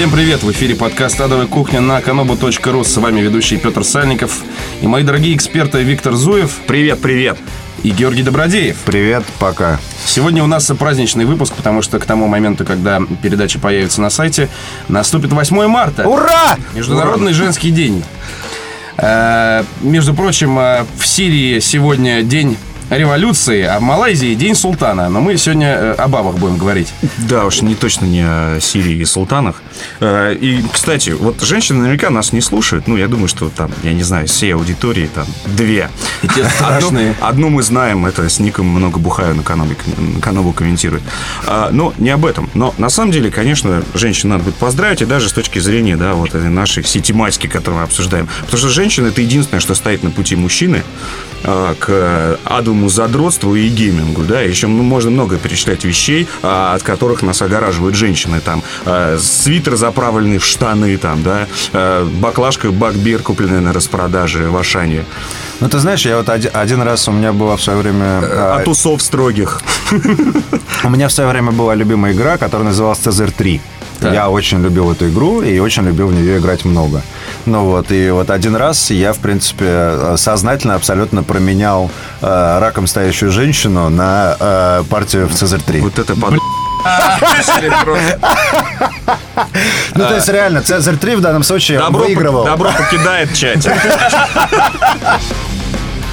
Всем привет! В эфире подкаст «Адовая кухня» на kanobu.ru. С вами ведущий Петр Сальников и мои дорогие эксперты Виктор Зуев. Привет, привет! И Георгий Добродеев. Привет, пока. Сегодня у нас праздничный выпуск, потому что к тому моменту, когда передача появится на сайте, наступит 8 марта. Ура! Международный женский день. Э, между прочим, э, в Сирии сегодня день революции, а в Малайзии день султана. Но мы сегодня э, о бабах будем говорить. Да уж, не точно не о Сирии и султанах. Э, И, кстати, вот женщины наверняка нас не слушают. Ну, я думаю, что там, я не знаю, всей аудитории там две. И те Одну, страшные. одну мы знаем, это с ником много бухаю на канале, на каналу комментирует. А, но не об этом. Но на самом деле, конечно, женщин надо будет поздравить, и даже с точки зрения, да, вот этой нашей всей тематики, которую мы обсуждаем. Потому что женщина это единственное, что стоит на пути мужчины к адовому задротству и геймингу, да, еще ну, можно много перечислять вещей, а, от которых нас огораживают женщины, там, а, свитер, заправленный в штаны, там, да, а, баклажка, бакбир, купленная на распродаже в Ашане, Ну, ты знаешь, я вот один, один раз у меня была в свое время... а, от усов строгих. у меня в свое время была любимая игра, которая называлась Цезарь 3. Так. Я очень любил эту игру и очень любил в нее играть много. Ну вот, и вот один раз я, в принципе, э, сознательно абсолютно променял э, раком стоящую женщину на э, партию в Цезарь 3. Вот это под... Ну, то есть, реально, Цезарь 3 в данном случае Добро, выигрывал. добро покидает чатик.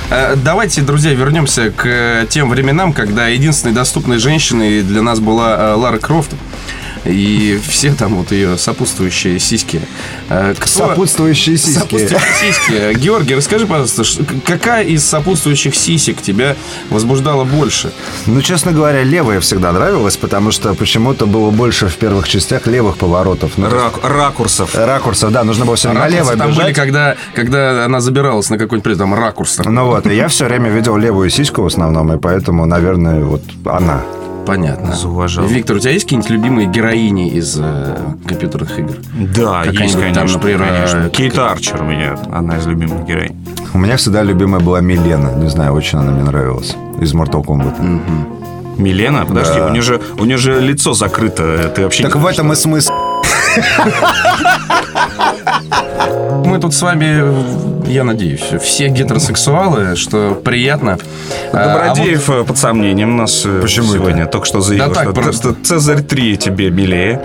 Э, Давайте, друзья, вернемся к э, тем временам, когда единственной доступной женщиной для нас была Лара Крофт. И все там вот ее сопутствующие сиськи. Э, кто- Сопутствующие сиськи. Сопутствующие сиськи. Георгий, расскажи, пожалуйста, какая из сопутствующих сисек тебя возбуждала больше? Ну, честно говоря, левая всегда нравилась, потому что почему-то было больше в первых частях левых поворотов. Ну, Рак- ракурсов. Ракурсов, да, нужно было все время налево там бежать. были, когда, когда она забиралась на какой-нибудь там ракурс. там. Ну вот, и я все время видел левую сиську в основном, и поэтому, наверное, вот она. Понятно. Зауважал. Виктор, у тебя есть какие-нибудь любимые героини из э, компьютерных игр? Да, есть, Какая-нибудь там, конечно, например, конечно. э, Кейт Арчер у меня одна из любимых героинь. У меня всегда любимая была Милена. Не знаю, очень она мне нравилась. Из Mortal Kombat. Милена, подожди, у нее же у нее же лицо закрыто, ты вообще Так не в этом и смысл. Мы тут с вами, я надеюсь, все гетеросексуалы, что приятно. А, а Добродеев э, под сомнением у нас э, Почему сегодня только что заявил, Да так что просто. Цезарь 3 тебе милее.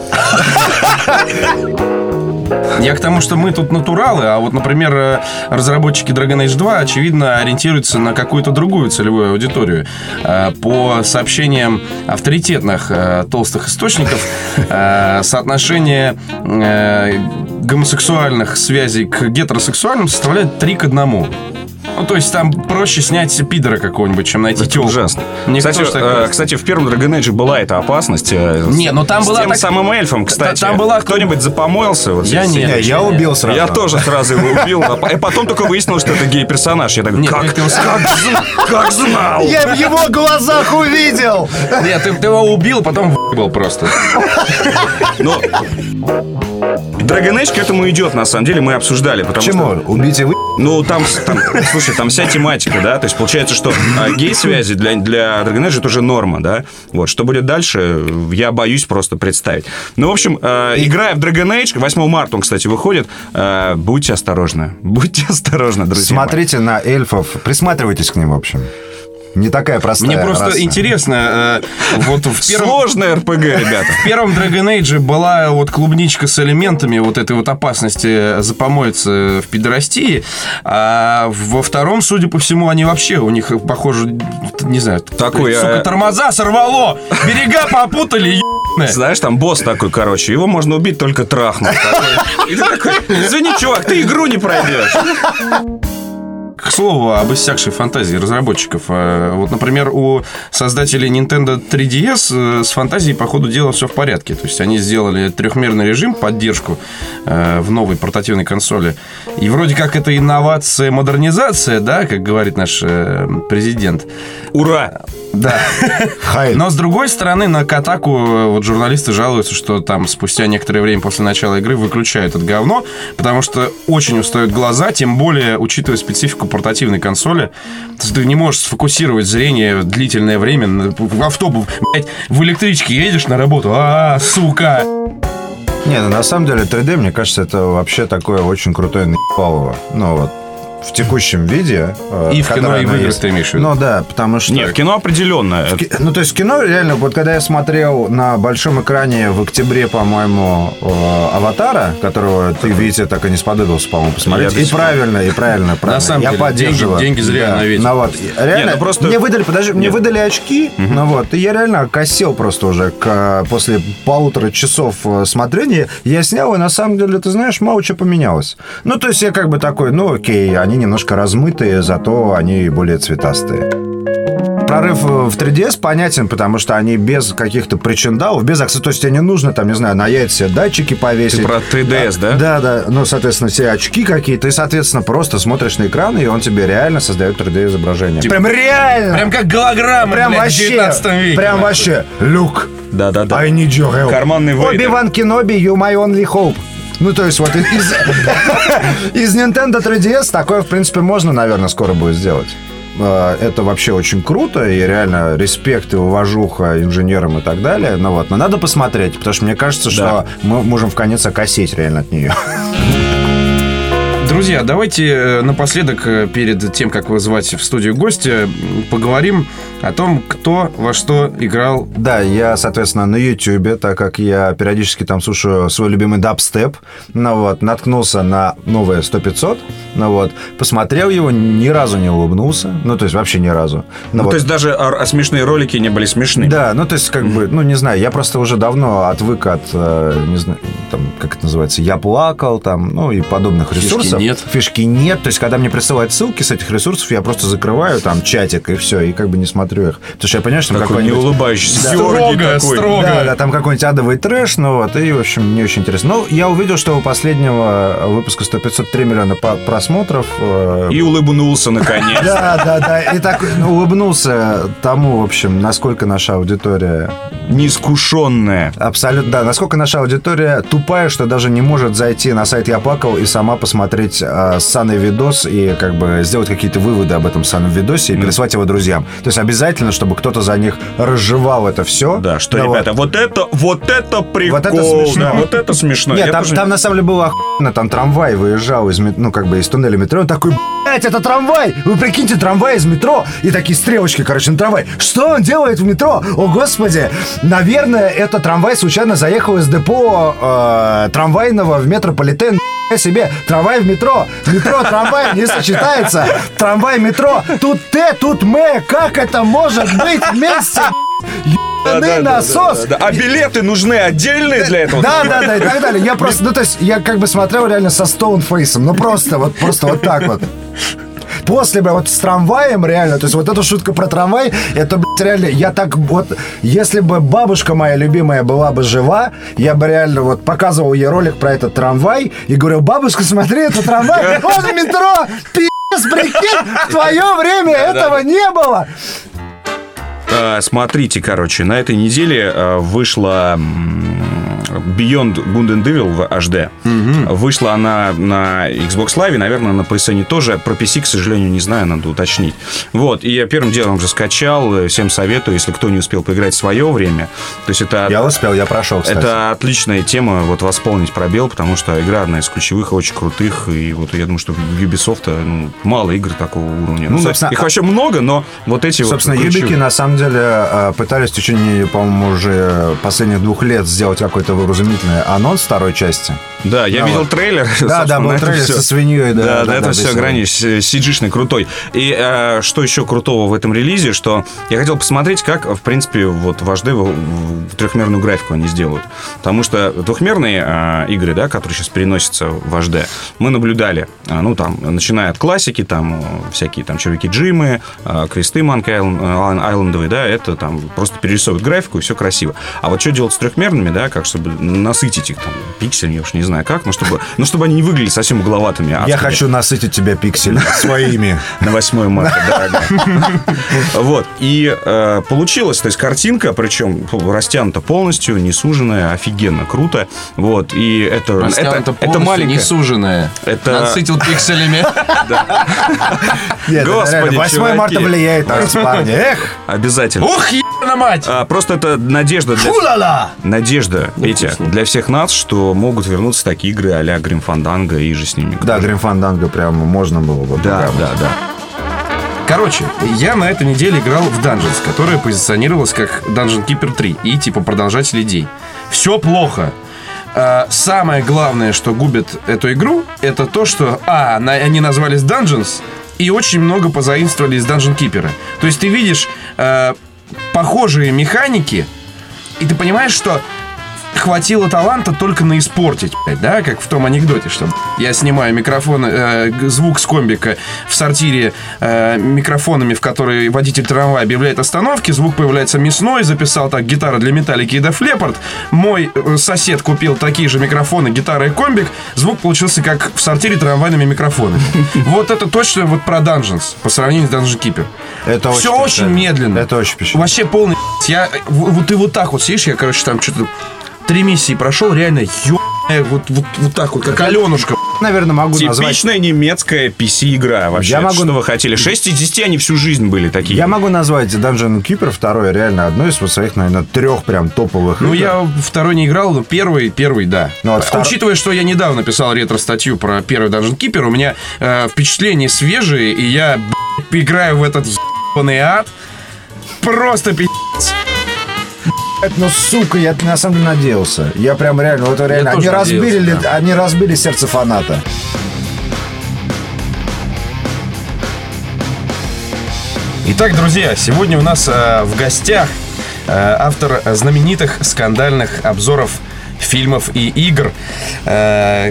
вот я к тому, что мы тут натуралы, а вот, например, э, разработчики Dragon Age 2, очевидно, ориентируются на какую-то другую целевую аудиторию. По сообщениям авторитетных толстых источников, соотношение гомосексуальных связей к гетеросексуальным составляет 3 к 1. Ну, то есть там проще снять пидора какого-нибудь, чем найти Это тёлку. ужасно. Мне Кстати, тоже так э, кстати, в первом Dragon Age была эта опасность. э, с- Не, ну там с была тем так- самым эльфом, кстати. там была- Кто-нибудь запомоился? Вот Я здесь? нет. Не, я убил сразу. Я тоже сразу его убил. а И потом только выяснилось, что это гей-персонаж. Я такой, Нет, как, ты как, зн- как знал? Я в его глазах увидел! Нет, ты, ты его убил, потом был просто. Но Dragon Age к этому идет, на самом деле, мы обсуждали. Потому Почему? Что, Убить и вы... ну, там, там, слушай, там вся тематика, да, то есть получается, что а, гей-связи для, для Dragon Age это уже норма, да, вот, что будет дальше, я боюсь просто представить. Ну, в общем, э, играя в Dragon Age, 8 марта он, кстати, выходит, э, будьте осторожны, будьте осторожны, друзья мои. Смотрите на эльфов, присматривайтесь к ним, в общем. Не такая простая Мне просто раса. интересно, э, вот в первом... Сложная РПГ, ребята. В первом Dragon Age была вот клубничка с элементами вот этой вот опасности запомоиться в пидорастии, а во втором, судя по всему, они вообще, у них, похоже, не знаю, Такой, сука, а- тормоза сорвало, берега попутали, ебаные. Знаешь, там босс такой, короче, его можно убить только. И ты такой, извини, чувак, ты игру не пройдешь. К слову, об иссякшей фантазии разработчиков. Э, Вот, например, у создателей Nintendo 3DS э, с фантазией, по ходу дела, все в порядке. То есть они сделали трехмерный режим, поддержку э, в новой портативной консоли. И вроде как это инновация, модернизация, да, как говорит наш э, президент. Ура! Да. Хай. Но с другой стороны, на Катаку вот журналисты жалуются, что там спустя некоторое время после начала игры выключают это говно, потому что очень устают глаза, тем более учитывая специфику портативной консоли. Ты не можешь сфокусировать зрение длительное время в автобус, блядь, в электричке едешь на работу, а, сука. Не, ну на самом деле 3D, мне кажется, это вообще такое очень крутое наебалово. Ну вот, в текущем виде. Э, и в кино, и в играх ты имеешь в виду? Ну да, потому что... Нет, в кино определенно. В ки... Ну то есть кино реально, вот когда я смотрел на большом экране в октябре, по-моему, э, «Аватара», которого ты, Витя, так и не сподобился, по-моему, посмотреть. Я и правильно, и правильно, правильно. На самом я деле, поддерживаю. Деньги, деньги зря да. на ветер. Ну, вот, реально, Нет, ну, просто... мне выдали, подожди, мне выдали очки, угу. ну вот, и я реально косил просто уже к, после полутора часов э, смотрения. Я снял, и на самом деле, ты знаешь, мало что поменялось. Ну, то есть я как бы такой, ну окей, они немножко размыты, размытые, зато они более цветастые прорыв в 3DS понятен, потому что они без каких-то причиндалов, без аксессуаров. То есть тебе не нужно, там, не знаю, на яйца датчики повесить. Ты про 3DS, да? Да, да. Ну, соответственно, все очки какие-то. И, соответственно, просто смотришь на экран, и он тебе реально создает 3D-изображение. Типа, прям реально! Прям как голограмма, Прям блядь, вообще, веке. Прям вообще. Люк. Да-да-да. I need your help. Карманный. Оби-Ван Кеноби, you my only hope. Ну, то есть вот из, из Nintendo 3DS такое, в принципе, можно, наверное, скоро будет сделать. А, это вообще очень круто, и реально респект и уважуха инженерам и так далее. Но вот, но надо посмотреть, потому что мне кажется, да. что мы можем в конец окосеть реально от нее. Друзья, давайте э, напоследок, э, перед тем, как вызвать в студию гостя, поговорим о том, кто во что играл. Да, я, соответственно, на YouTube, так как я периодически там слушаю свой любимый дабстеп, ну вот, наткнулся на новое 100-500, ну вот, посмотрел его, ни разу не улыбнулся, ну, то есть вообще ни разу. Ну, ну вот. то есть даже а, а смешные ролики не были смешными? Да, ну, то есть как бы, ну, не знаю, я просто уже давно отвык от, э, не знаю, там, как это называется, я плакал, там, ну, и подобных ресурсов нет. Фишки нет. То есть, когда мне присылают ссылки с этих ресурсов, я просто закрываю там чатик и все, и как бы не смотрю их. Потому что я понимаю, что там какой-нибудь... не улыбающийся. Да. Строго, такой. строго. Да, да, там какой-нибудь адовый трэш, ну вот, и, в общем, не очень интересно. Ну, я увидел, что у последнего выпуска 100 503 миллиона просмотров. Э, и улыбнулся, наконец. Да, да, да. И так ну, улыбнулся тому, в общем, насколько наша аудитория... Неискушенная. Абсолютно, да. Насколько наша аудитория тупая, что даже не может зайти на сайт Я плакал и сама посмотреть э, ссаный видос и как бы сделать какие-то выводы об этом ссаном видосе и переслать его друзьям. То есть обязательно, чтобы кто-то за них разжевал это все. Да, что, да, ребята, вот. вот это, вот это прикол. Вот это смешно. Да, вот это смешно. Нет, там, тоже... там на самом деле было охуенно, там трамвай выезжал из, ну, как бы из туннеля метро, он такой, блядь, это трамвай! Вы прикиньте, трамвай из метро! И такие стрелочки, короче, на трамвай. Что он делает в метро? О, господи! Наверное, это трамвай случайно заехал из депо э, трамвайного в метрополитен себе трамвай в метро. Метро, трамвай не сочетается. Трамвай, метро. Тут Т, тут М. Как это может быть вместе? Да, да, насос. Да. А билеты нужны отдельные для этого? Да, да, да, и так далее. Я просто, ну, то есть, я как бы смотрел реально со стоунфейсом. Ну, просто вот, просто вот так вот после, бы вот с трамваем реально, то есть вот эта шутка про трамвай, это, блядь, реально, я так вот, если бы бабушка моя любимая была бы жива, я бы реально вот показывал ей ролик про этот трамвай и говорил, бабушка, смотри, это трамвай, он в метро, пи***ц, прикинь, в твое время этого не было. А, смотрите, короче, на этой неделе а, вышла Beyond Good and Evil в HD. Угу. Вышла она на Xbox Live, наверное, на PSN тоже. Про PC, к сожалению, не знаю, надо уточнить. Вот, и я первым делом уже скачал. Всем советую, если кто не успел поиграть в свое время. То есть это... Я успел, я прошел, кстати. Это отличная тема, вот восполнить пробел, потому что игра одна из ключевых, очень крутых. И вот я думаю, что в Ubisoft ну, мало игр такого уровня. Ну, собственно, их вообще много, но вот эти собственно, вот Собственно, Юбики, на самом деле, э, пытались в течение, по-моему, уже последних двух лет сделать какой-то вразумительный анонс второй части. Да, я ну, видел вот. трейлер. Да, да, был трейлер все. со свиньей. Да, да, да, это да, все грани cg крутой. И э, что еще крутого в этом релизе, что я хотел посмотреть, как, в принципе, вот в HD в, в трехмерную графику они сделают. Потому что двухмерные э, игры, да, которые сейчас переносятся в HD, мы наблюдали, э, ну, там, начиная от классики, там, э, всякие там червяки Джимы, э, квесты Манк Айлендовые, да, это там просто перерисовывают графику, и все красиво. А вот что делать с трехмерными, да, как чтобы насытить их там пикселями, я уж не знаю, знаю как, но чтобы, но чтобы они не выглядели совсем угловатыми. Я адскими. хочу насытить тебя пиксель своими. на 8 марта, дорогая. Вот. И э, получилось, то есть картинка, причем растянута полностью, не суженная, офигенно, круто. Вот. И это, это, это маленькая... не суженное. Это- Насытил пикселями. Господи, реально, 8 марта влияет на вас, парни. Эх, Обязательно. Ух, ебана мать! А, просто это надежда для... Надежда, Петя, для всех нас, что могут вернуться такие игры а-ля Грим Фанданго и же с ними. Да, Грим Фанданго прям можно было бы. да, да, да. Короче, я на этой неделе играл в Dungeons, которая позиционировалась как Dungeon Keeper 3 и типа продолжатель идей. Все плохо. А, самое главное, что губит эту игру, это то, что, а, они назвались Dungeons, и очень много позаимствовали из Dungeon Keeper. То есть ты видишь э, похожие механики, и ты понимаешь, что хватило таланта только на испортить, да, как в том анекдоте, что я снимаю микрофон, э, звук с комбика в сортире э, микрофонами, в которые водитель трамвая объявляет остановки, звук появляется мясной, записал так гитара для металлики и Def Leppard, мой э, сосед купил такие же микрофоны, гитара и комбик, звук получился как в сортире трамвайными микрофонами. Вот это точно вот про Dungeons по сравнению с Dungeon Keeper. Это Все очень очень медленно. Это очень печально. Вообще полный я Вот ты вот так вот сидишь, я, короче, там что-то три миссии прошел, реально ё вот, вот, вот так вот, как Аленушка. Наверное, могу назвать... Типичная немецкая PC-игра вообще. Я могу- Что вы хотели? 6 из 10 они всю жизнь были такие. Я могу назвать Dungeon Keeper второй реально одной из вот своих, наверное, трех прям топовых Ну, игр. я второй не играл, но первый, первый, да. Ну, вот втор- Учитывая, что я недавно писал ретро-статью про первый Dungeon Keeper, у меня э, впечатления свежие, и я б***ь, играю в этот ебаный ад. Просто пи***. Ну, сука, я на самом деле надеялся. Я прям реально, вот реально, они разбили, надеялся, да. они разбили сердце фаната. Итак, друзья, сегодня у нас э, в гостях э, автор знаменитых скандальных обзоров фильмов и игр. Э,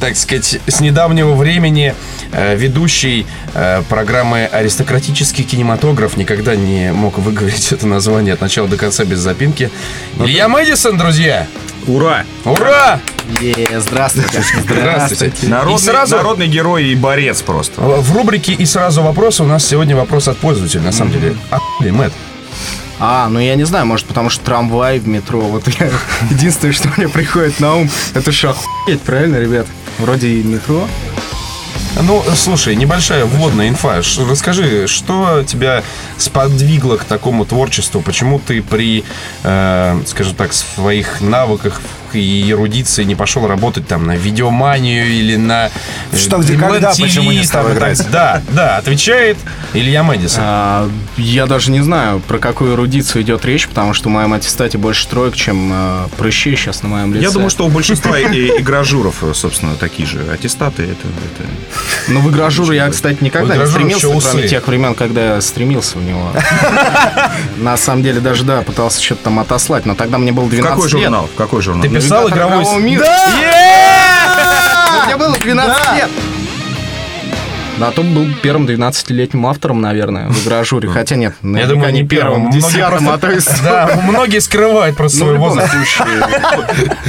так сказать, с недавнего времени э, ведущий э, программы «Аристократический кинематограф» никогда не мог выговорить это название от начала до конца без запинки. Илья Мэдисон, друзья! Ура! Ура! Е, здравствуйте. Здравствуйте. Народный, И сразу народный герой и борец просто. в рубрике «И сразу вопросы» у нас сегодня вопрос от пользователя, на самом деле. Охуели, Мэтт. А, ну я не знаю, может потому что трамвай в метро. Вот я, единственное, что мне приходит на ум, это же охуеть, правильно, ребят? Вроде и метро. Ну, слушай, небольшая вводная инфа. Расскажи, что тебя сподвигло к такому творчеству? Почему ты при, э, скажем так, своих навыках и эрудиции не пошел работать там на видеоманию или на э, Что, где, когда, TV, почему не стал там, играть? Да, да, отвечает Илья Мэдисон. А, я даже не знаю, про какую эрудицию идет речь, потому что в моем аттестате больше троек, чем э, прыщей сейчас на моем лице. Я думаю, что у большинства и- игражуров, собственно, такие же аттестаты. Это, это... Ну, в игражуру я, кстати, никогда не стремился, кроме тех времен, когда я стремился в него. На самом деле, даже, да, пытался что-то там отослать, но тогда мне было В 12 какой лет. журнал? В какой журнал? Ты писал Навигатор игровой... игрового мира. Мне было 12 лет. Да, то был первым 12-летним автором, наверное, в игражуре. Хотя нет, Я думаю, не первым. Многие десятым, а то просто- Да, многие скрывают просто Ну, свой возраст. случае.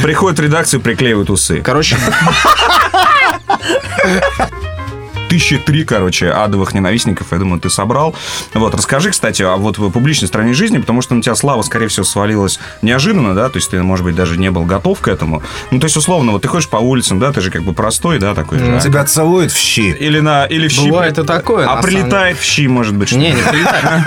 Приходит в редакцию, приклеивают усы. Короче, Тысячи три, короче, адовых ненавистников, я думаю, ты собрал. Вот, расскажи, кстати, о вот в публичной стороне жизни, потому что на тебя слава, скорее всего, свалилась неожиданно, да, то есть ты, может быть, даже не был готов к этому. Ну, то есть, условно, вот ты ходишь по улицам, да, ты же как бы простой, да, такой же. а? Тебя целуют в щи. Или на, или в щи. Бывает и такое, А прилетает в щи, может быть, что не, не прилетает.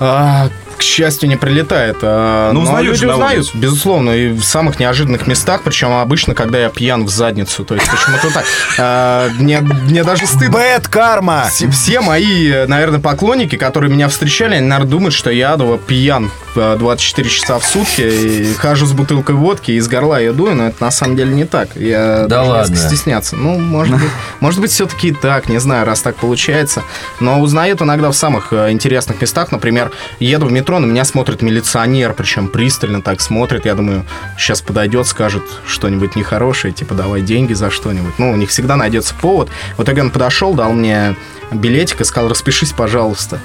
А, К счастью, не прилетает. А, Ну, но узнают люди узнают, безусловно, и в самых неожиданных местах, причем обычно, когда я пьян в задницу. То есть почему-то так. А, Мне мне даже стыдно. Бэт карма! Все, все мои, наверное, поклонники, которые меня встречали, они, наверное, думают, что я адово пьян э, 24 часа в сутки, и хожу с бутылкой водки, и из горла ее дую, но это на самом деле не так. Я Да ладно? несколько стесняться. Ну, может быть, может быть, все-таки и так, не знаю, раз так получается. Но узнают иногда в самых э, интересных местах. Например, еду в метро, на меня смотрит милиционер, причем пристально так смотрит. Я думаю, сейчас подойдет, скажет что-нибудь нехорошее, типа, давай деньги за что-нибудь. Ну, у них всегда найдется повод. В итоге он подошел, дал мне билетик и сказал, распишись, пожалуйста.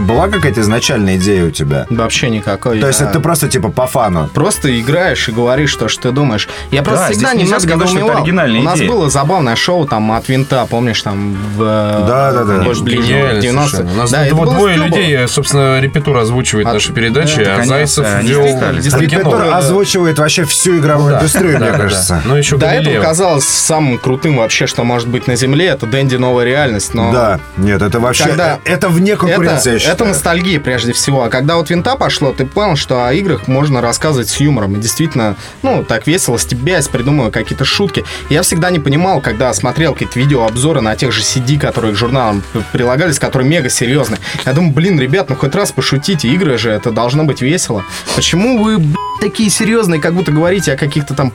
Была какая-то изначальная идея у тебя? Вообще никакой. То есть это просто типа по фану? Просто играешь и говоришь то, что ты думаешь. Я просто Да, всегда это недоумевал. У нас идея. было забавное шоу там от винта, помнишь, там в... Да, да, да. может, ближе Гениально в 90 совершенно. У нас Да, это вот было двое людей, собственно, репетур озвучивает А- наши передачи, да, а конечно, Зайцев вел кино. озвучивает вообще всю игровую индустрию, мне кажется. Ну, еще До этого казалось самым крутым вообще, что может быть на Земле, это Дэнди новая реальность, но... Да, нет, это вообще... Это вне конкуренции, я это считаю. ностальгия прежде всего. А когда вот винта пошло, ты понял, что о играх можно рассказывать с юмором. И действительно, ну, так весело, стебясь, придумывая какие-то шутки. Я всегда не понимал, когда смотрел какие-то видеообзоры на тех же CD, которые к журналам прилагались, которые мега серьезные. Я думаю, блин, ребят, ну хоть раз пошутите, игры же, это должно быть весело. Почему вы, б***ь, такие серьезные, как будто говорите о каких-то там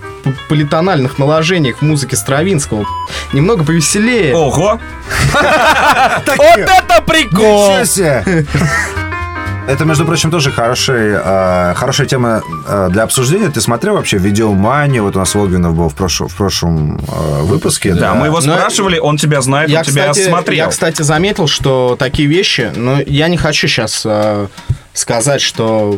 политональных наложениях в музыке Стравинского? Немного повеселее. Ого! Вот это прикол! Это, между прочим, тоже хороший, э, хорошая тема э, для обсуждения. Ты смотрел вообще видеоманию? Вот у нас Волгинов был в, прошлом- в прошлом э, выпуске. Да, мы его Но- спрашивали, он тебя знает, он тебя кстати, смотрел. я, кстати, заметил, что такие вещи, но я не хочу сейчас сказать, что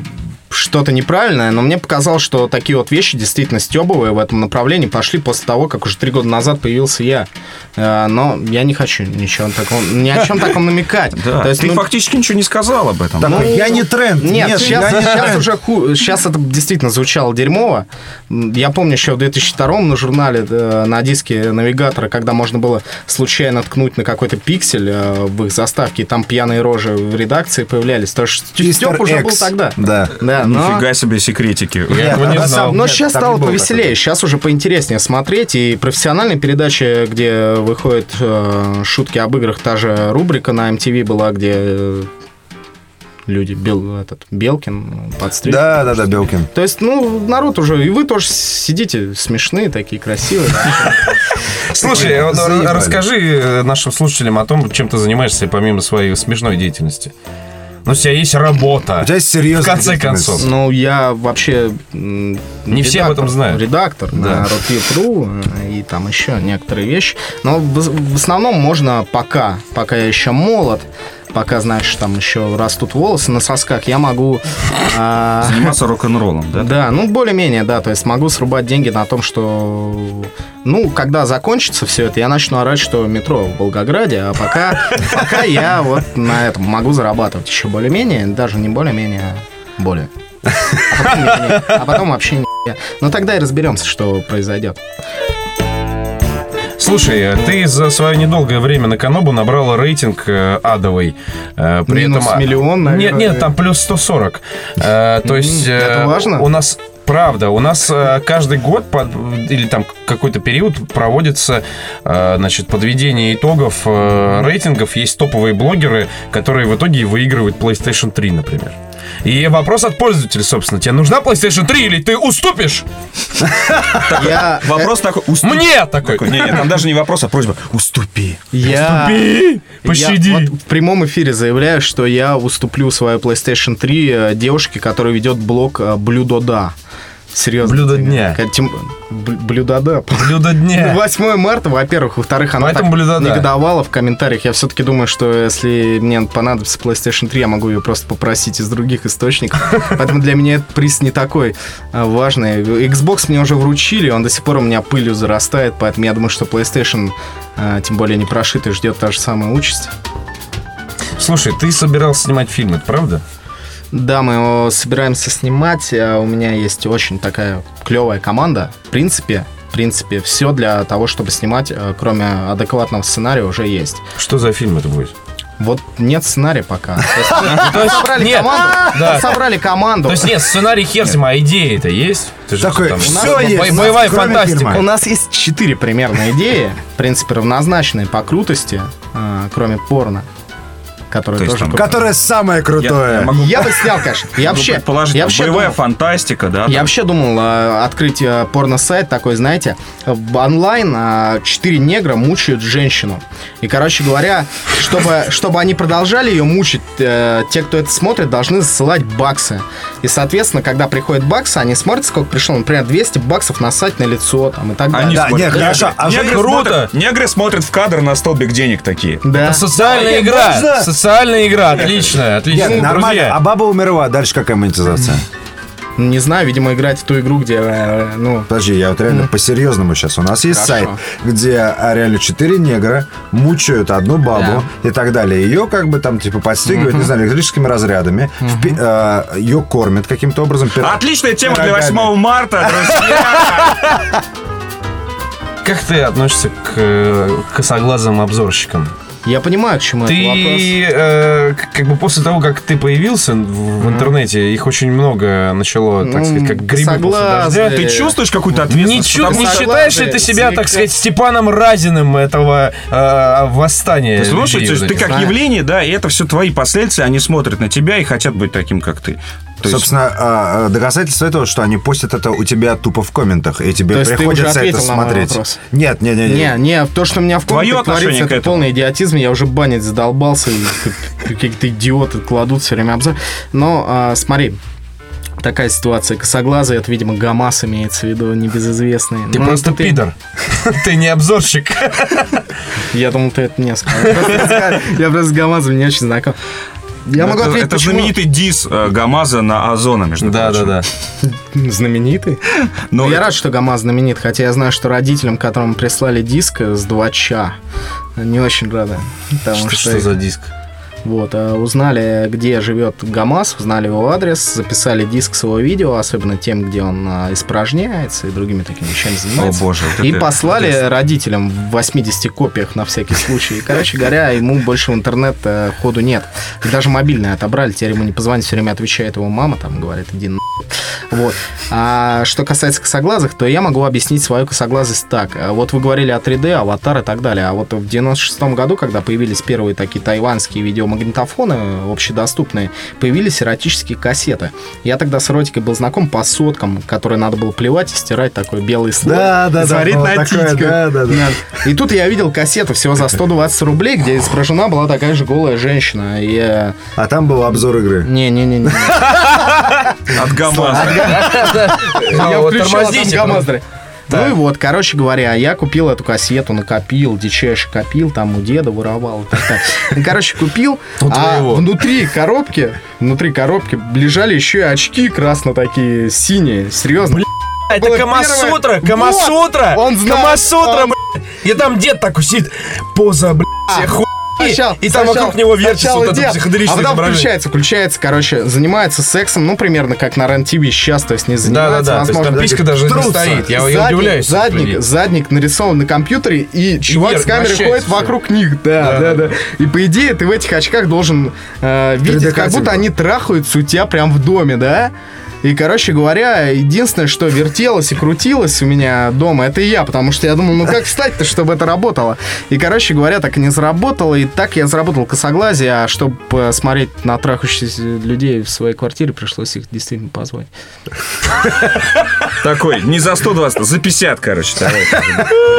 что-то неправильное, но мне показалось, что такие вот вещи действительно стебовые в этом направлении пошли после того, как уже три года назад появился я. Э, Но я не хочу ничего таком, ни о чем таком намекать. Да, То есть, ты ну, фактически ничего не сказал об этом. Такой, я не тренд. нет, сейчас, я не сейчас тренд. уже ху- сейчас это действительно звучало дерьмово. Я помню еще в 2002 на журнале э, на диске навигатора, когда можно было случайно ткнуть на какой-то пиксель э, в их заставке, и там пьяные рожи в редакции появлялись. То есть Степ уже был тогда. Да. Да, но... Нифига себе секретики. Я этого не на знал. Но сейчас стало повеселее, сейчас уже поинтереснее смотреть. И профессиональные передачи, где выходят э, шутки об играх, та же рубрика на MTV была, где э, люди, Бел, этот, Белкин подстрелил. Да, да, да, Белкин. То есть, ну, народ уже, и вы тоже сидите смешные, такие красивые. Слушай, расскажи э, нашим слушателям о том, чем ты занимаешься помимо своей смешной деятельности. Ну, у тебя есть работа. У тебя есть серьезная В конце концов. Ну, я вообще... Не все об этом знают. Редактор Да. на Рутвитру и там еще некоторые вещи. Но в, в основном можно пока, пока я еще молод, пока, знаешь, там еще растут волосы на сосках, я могу... а, Заниматься рок-н-роллом, да? Да, ну более-менее, да, то есть могу срубать деньги на том, что, ну, когда закончится все это, я начну орать, что метро в Волгограде, а пока, пока я вот на этом могу зарабатывать еще более-менее, даже не более-менее, а более. А потом, не- не- а потом вообще не. Ну тогда и разберемся, что произойдет. Слушай, ты за свое недолгое время на Канобу набрала рейтинг э, адовый. Э, При Минус этом, а, миллион, наверное. Нет, нет, там плюс 140. Э, То есть... это важно? У нас... Правда, у нас э, каждый год под, или там какой-то период проводится э, значит, подведение итогов э, рейтингов. Есть топовые блогеры, которые в итоге выигрывают PlayStation 3, например. И вопрос от пользователя, собственно. Тебе нужна PlayStation 3 или ты уступишь? Я, Вопрос такой, уступи. Мне такой. Такой, Не, не, там даже не вопрос, а просьба. Уступи. я, Уступи! Я Пощади! вот в прямом эфире заявляю, что я уступлю свою PlayStation 3 э, девушке, которая ведет блог э, Блюдода. Серьезно. Блюдо дня. Тем- Бл- Блюдода. Блюдо дня. Ну, 8 марта, во-первых. Во-вторых, она Поэтому так блюдода. негодовала в комментариях. Я все-таки думаю, что если мне понадобится PlayStation 3, я могу ее просто попросить из других источников. Поэтому для меня этот приз не такой э, важный. Xbox мне уже вручили, он до сих пор у меня пылью зарастает, поэтому я думаю, что PlayStation, э, тем более не прошитый, ждет та же самая участь. Слушай, ты собирался снимать фильм, это правда? Да, мы его собираемся снимать. а У меня есть очень такая клевая команда. В принципе, в принципе, все для того, чтобы снимать, э, кроме адекватного сценария, уже есть. Что за фильм это будет? Вот нет сценария пока. Есть собрали команду. собрали команду. То есть нет, сценарий хер с ним, а идея-то есть? Ты же Такой, бо- есть, Боевая фантастика. У нас есть четыре примерно идеи, в принципе, равнозначные по крутости, э, кроме порно, которое То тоже... там- Которое самое Я, крутое. я могу Я бы снял, конечно. Я вообще, предположить, я вообще боевая думал- фантастика, да? Я там. вообще думал э, открыть э, порно-сайт такой, знаете, онлайн э, четыре негра мучают женщину. И, короче говоря, чтобы, чтобы они продолжали ее мучить, э, те, кто это смотрит, должны засылать баксы. И, соответственно, когда приходят баксы, они смотрят, сколько пришло, например, 200 баксов насать на лицо там, и так далее. Они Да, смотрят. нет, хорошо, а негры, Круто. смотрят, негры смотрят в кадр на столбик денег такие. Да. Это социальная Ой, игра. можно? Социальная игра, отлично, отлично. Нет, нормально. Друзья, А баба умерла, дальше какая монетизация? Не знаю, видимо, играть в ту игру, где, э, ну, Подожди, я вот реально по-серьезному сейчас. У нас есть Хорошо. сайт, где а, реально четыре негра мучают одну бабу и так далее. Ее как бы там типа подстегивают, не знаю, электрическими разрядами. Впи- а, Ее кормят каким-то образом. пир- Отличная тема для Пирогами. 8 марта, друзья. как ты относишься к э, косоглазым обзорщикам? Я понимаю, к чему это вопрос. Ты, э, как бы после того, как ты появился в, в интернете, их очень много начало, так Ну, сказать, как грибы после косоглазые. дождя. Ты чувствуешь какую-то ответственность? Потому не считаешь ли ты себя, так сказать, Степаном Разиным этого э, восстания? Ты слушай, ты этих? как знаю. явление, да, и это все твои последствия, они смотрят на тебя и хотят быть таким, как ты. То есть- Собственно, а, а, доказательство этого, что они постят это у тебя тупо в комментах, и тебе То есть ты приходится уже это ответил на мой смотреть. вопрос? Нет, нет, нет, Не, не, то, что у меня в отношение творится, это полный идиотизм. Я уже банить задолбался, какие-то идиоты кладут все время обзор. Но а, смотри, такая ситуация. Косоглазый, это, видимо, ГАМАЗ имеется в виду, небезызвестный. Ты Ну, просто ты- пидор. Ты не обзорщик. Я думал, ты это мне сказал. Я просто с ГАМАЗом не очень знаком. Я могу это, ответить, это почему- знаменитый дис э, ГАМАЗа на Озона, между Да, да, прочим. да. Знаменитый? Но Ну, я рад, что ГАМАЗ знаменит, хотя я знаю, что родителям, которым прислали диск с 2 не очень рады. Потому Что что, что за диск? Вот, а узнали, где живет ГАМАЗ, узнали его адрес, записали диск своего видео, особенно тем, где он а, испражняется и другими такими вещами занимается. О, боже, вот и это- послали родителям в 80 копиях на всякий случай. И, короче говоря, ему больше в интернет э, ходу нет. И даже мобильный отобрали, теперь ему не позвонить, все время отвечает его мама, там говорит, иди на вот. А что касается косоглазых, то я могу объяснить свою косоглазость так. А Вот вы говорили о 3D, аватар и так далее. А вот в 96 году, когда появились первые такие тайваньские видеомагнитофоны общедоступные, появились эротические кассеты. Я тогда с эротикой был знаком по соткам, которые надо было плевать и стирать такой белый слой. Да, да, и да, на такое, да, да, да. И тут я видел кассету всего за 120 рублей, где изображена была такая же голая женщина. И э, А там был обзор игры. не-не-не. От ГАМАЗа. Я вот включал, а там просто. Ну и вот, короче говоря, я купил эту кассету, накопил, дичайше копил, там у деда воровал. так. Ну, Короче, купил, а внутри коробки, внутри коробки лежали еще и очки красно такие, синие, серьезно. Это Камасутра, Камасутра, Камасутра, блядь. И там дед такой сидит, поза, блядь, хуй. Сначала- И там сначала- вокруг него сначала вот это психоделическое А потом включается, включается, короче, занимается сексом, ну, примерно как на РЕН-ТВ сейчас, то есть не занимается, Да-да-да, то есть писька даже не стоит. Я, я Задник- удивляюсь. Задник, задник нарисован на компьютере, и чувак вверх с камерой ходит вокруг них. Да, Да, да, да. да. И по идее ты в этих очках должен э, видеть, как будто они трахаются у тебя прям в доме, да? И, короче говоря, единственное, что вертелось и крутилось у меня дома, это я, потому что я думал, ну как встать-то, чтобы это работало? И, короче говоря, так и не заработало, и так я заработал косоглазие, а чтобы э, смотреть на трахающихся людей в своей квартире, пришлось их действительно позвать. Такой, не за 120, за 50, короче. давайте.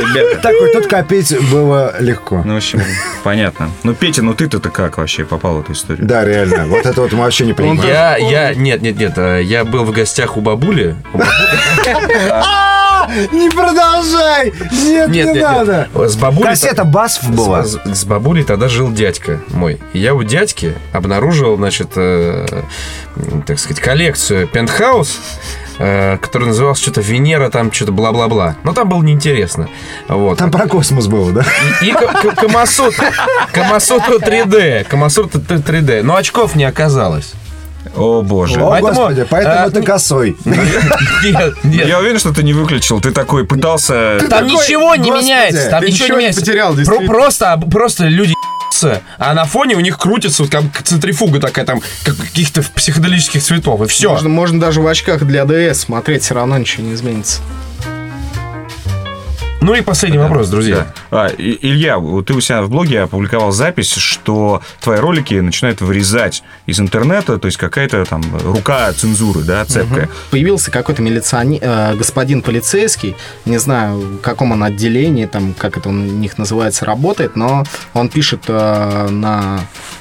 Ребята. Так вот тут копить было легко. Ну, в общем, понятно. Ну, Петя, ну ты-то как вообще попал в эту историю? Да, реально. Вот это вот мы вообще не понимаем. Я, я, нет, нет, нет, э, я был в гостях у бабули. Бабули- Не продолжай! Нет, Нет, нет, нет. С бабулей... Кассета Басф была. С, с бабулей тогда жил дядька мой. Я у дядьки обнаружил, значит, э, так сказать, коллекцию пентхаус, э, который назывался что-то Венера, там что-то бла-бла-бла. Но там было неинтересно. Вот. Там про космос было, да? И, и Ка- Ка- Камасутра, Камасутра 3D. Камасутра 3D. Но очков не оказалось. О, боже. О, Поэтому, господи, поэтому а, ты косой. Нет, нет. Я уверен, что ты не выключил. Ты такой пытался... Там такой, ничего не господи, меняется. Там ты ничего ничего не меняется. потерял, Про- действительно. Просто, просто люди а на фоне у них крутится вот как центрифуга такая там, как каких-то психоделических цветов, и все. Можно, можно даже в очках для ДС смотреть, все равно ничего не изменится. Ну и последний вопрос, друзья. А, И- Илья, вот ты у себя в блоге опубликовал запись, что твои ролики начинают вырезать из интернета, то есть какая-то там рука цензуры, да, цепкая. Появился какой-то милиционер, э, господин полицейский, не знаю, в каком он отделении, там, как это у них называется, работает, но он пишет э, на,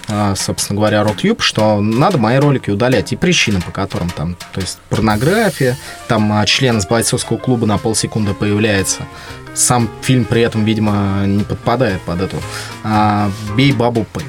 э, собственно говоря, Рутюб, что надо мои ролики удалять, и причины, по которым там, то есть порнография, там член из бойцовского клуба на полсекунды появляется, сам фильм при этом, видимо, не подпадает под эту. А, бей бабу, пой.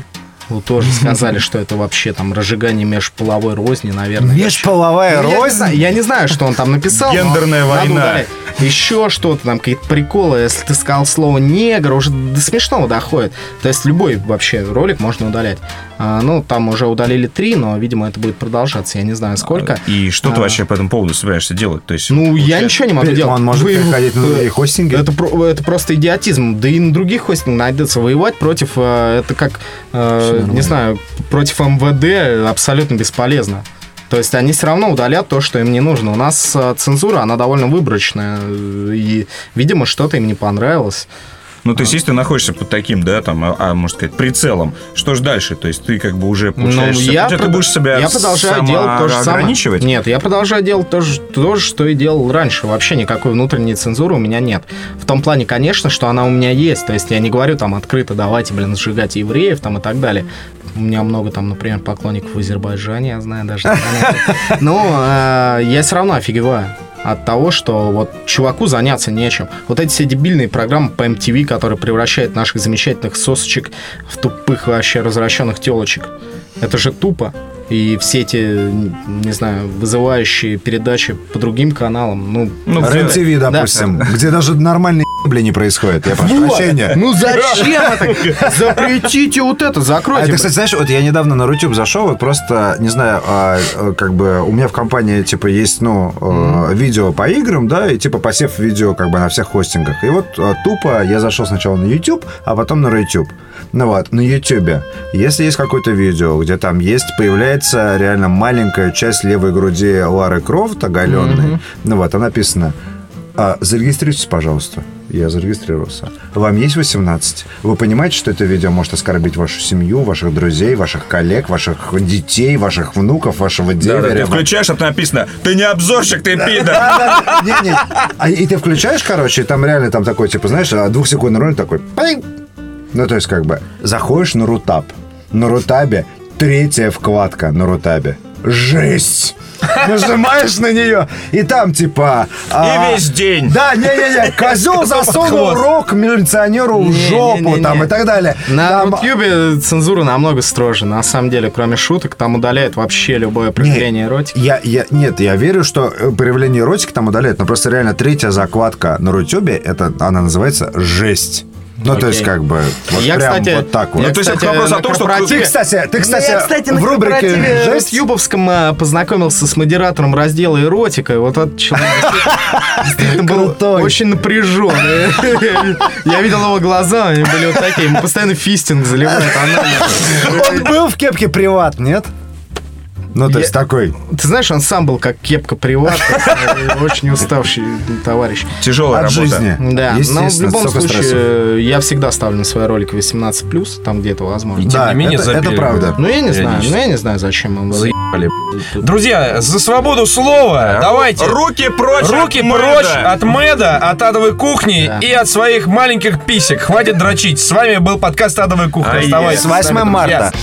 Ну, тоже сказали, что это вообще там разжигание межполовой розни, наверное. Межполовая Ну, я, не рознь? знаю, я не знаю, что он там написал. Гендерная война. Еще что-то там, какие-то приколы. Если ты сказал слово негр, уже до смешного доходит. То есть любой вообще ролик можно удалять. А, ну, там уже удалили три, но, видимо, это будет продолжаться. Я не знаю, сколько. И что ты А. вообще по этому поводу собираешься делать? То есть, Ну, я ничего не могу делать. он может Вы- переходить на другие хостинги? Это, это просто идиотизм. Да и на других хостингах найдется воевать против... э, Это как, э, не знаю, против МВД абсолютно бесполезно. То есть они все равно удалят то, что им не нужно. У нас э, цензура, она довольно выборочная. э, И, видимо, что-то им не понравилось. Ну, то есть, если ты находишься под таким, да, там, а, а, можно сказать, прицелом, что ж дальше? То есть, ты как бы уже, получается, Ну, я, ты прод- будешь себя я продолжаю делать то же самое. ограничивать? Нет, я продолжаю делать то же, то же, что и делал раньше. Вообще никакой внутренней цензуры у меня нет. В том плане, конечно, что она у меня есть. То есть я не говорю там открыто, давайте, блин, сжигать евреев там и так далее. У меня много там, например, поклонников в Азербайджане, я знаю даже. Но э, я все равно офигеваю от того, что вот чуваку заняться нечем. Вот эти все дебильные программы по MTV, которые превращают наших замечательных сосочек в тупых вообще развращенных телочек. Это же тупо. И все эти, не знаю, вызывающие передачи по другим каналам, ну... Ну, РЕН-ТВ, допустим, где даже нормальные блин, не происходит. Я прошу прощения. Ну зачем это? Запретите вот это, А закройте. это, блин. кстати, знаешь, вот я недавно на Рутюб зашел, вот просто, не знаю, а, э, как бы у меня в компании, типа, есть, ну, э, видео по играм, да, и, типа, посев видео, как бы, на всех хостингах. И вот э, тупо я зашел сначала на YouTube, а потом на Рутюб. Ну вот, на YouTube, если есть какое-то видео, где там есть, появляется реально маленькая часть левой груди Лары Крофт оголенной, ну вот, там написано, а, зарегистрируйтесь, пожалуйста. Я зарегистрировался. Вам есть 18. Вы понимаете, что это видео может оскорбить вашу семью, ваших друзей, ваших коллег, ваших детей, ваших внуков, вашего Да, деверя. да, ты включаешь, а там написано, ты не обзорщик, ты пидор. Не-не. А, и ты включаешь, короче, и там реально там такой, типа, знаешь, а, двухсекундный ролик такой. Ну, то есть, как бы, заходишь на Рутаб. На Рутабе третья вкладка на Рутабе. Жесть! Нажимаешь на нее, и там, типа... а, И весь день. Да, не-не-не, козел засунул рог милиционеру в жопу, там, и так далее. На Ютьюбе цензура намного строже. На самом деле, кроме шуток, там удаляют вообще любое проявление эротики. Я, я, нет, я верю, что э, проявление эротики там удаляет, но просто реально третья закладка на Рутюбе, это, она называется «Жесть». Ну, то Окей. есть, как бы, вот я, прям кстати, вот так вот. я, Ну, то есть это кстати, вопрос о том, что Ты, кстати, ты, кстати, Ну, я, кстати, в рубрике «Жесть» с Юбовском э, познакомился с модератором раздела эротика. и Вот этот человек действительно был очень напряжен. Я видел его глаза, они были вот такие. Ему постоянно фистинг заливают. Он был в кепке приват, нет? Ну, то Я- есть такой. Ты знаешь, он сам был как кепка приват. Очень уставший товарищ. Тяжелая От работа. жизни. Да, но в любом случае, стрессов. я всегда ставлю на свои ролики 18+, там где-то возможно. Да, не менее, это- это правда. Ну, я не знаю, ну, я не знаю, зачем он Заебали. Друзья, за свободу слова давайте. Руки прочь Руки от мэда. прочь от меда, от адовой кухни Да. и от своих маленьких писек. Хватит дрочить. С вами был подкаст «Адовая кухня». А, Оставайтесь С 8 нами, друзья. марта.